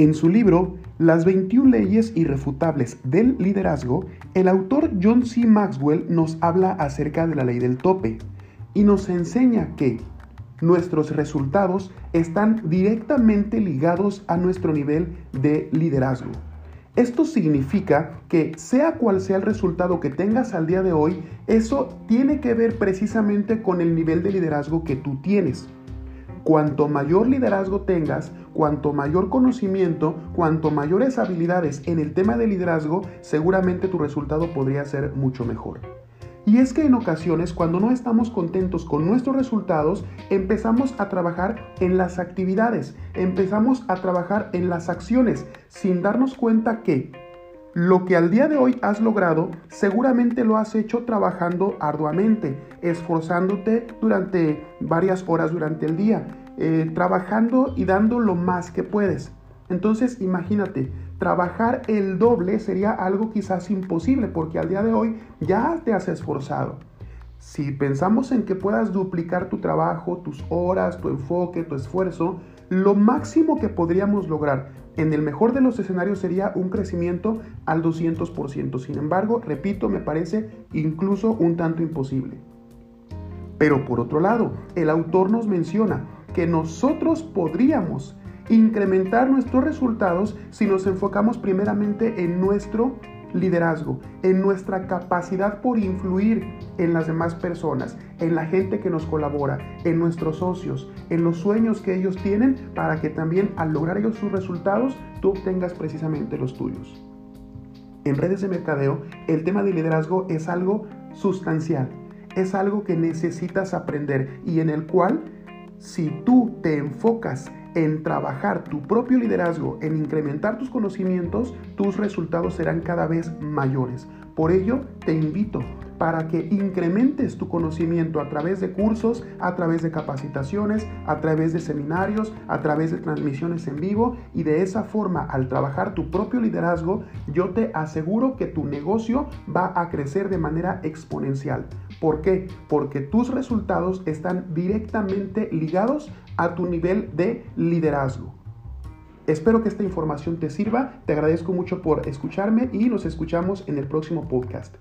En su libro Las 21 leyes irrefutables del liderazgo, el autor John C. Maxwell nos habla acerca de la ley del tope y nos enseña que nuestros resultados están directamente ligados a nuestro nivel de liderazgo. Esto significa que sea cual sea el resultado que tengas al día de hoy, eso tiene que ver precisamente con el nivel de liderazgo que tú tienes. Cuanto mayor liderazgo tengas, cuanto mayor conocimiento, cuanto mayores habilidades en el tema de liderazgo, seguramente tu resultado podría ser mucho mejor. Y es que en ocasiones cuando no estamos contentos con nuestros resultados, empezamos a trabajar en las actividades, empezamos a trabajar en las acciones, sin darnos cuenta que lo que al día de hoy has logrado, seguramente lo has hecho trabajando arduamente, esforzándote durante varias horas durante el día, eh, trabajando y dando lo más que puedes. Entonces imagínate, trabajar el doble sería algo quizás imposible porque al día de hoy ya te has esforzado. Si pensamos en que puedas duplicar tu trabajo, tus horas, tu enfoque, tu esfuerzo, lo máximo que podríamos lograr en el mejor de los escenarios sería un crecimiento al 200%. Sin embargo, repito, me parece incluso un tanto imposible. Pero por otro lado, el autor nos menciona que nosotros podríamos incrementar nuestros resultados si nos enfocamos primeramente en nuestro liderazgo, en nuestra capacidad por influir en las demás personas, en la gente que nos colabora, en nuestros socios, en los sueños que ellos tienen para que también al lograr ellos sus resultados tú obtengas precisamente los tuyos. En redes de mercadeo, el tema de liderazgo es algo sustancial, es algo que necesitas aprender y en el cual si tú te enfocas en trabajar tu propio liderazgo, en incrementar tus conocimientos, tus resultados serán cada vez mayores. Por ello, te invito para que incrementes tu conocimiento a través de cursos, a través de capacitaciones, a través de seminarios, a través de transmisiones en vivo y de esa forma al trabajar tu propio liderazgo, yo te aseguro que tu negocio va a crecer de manera exponencial. ¿Por qué? Porque tus resultados están directamente ligados a tu nivel de liderazgo. Espero que esta información te sirva, te agradezco mucho por escucharme y nos escuchamos en el próximo podcast.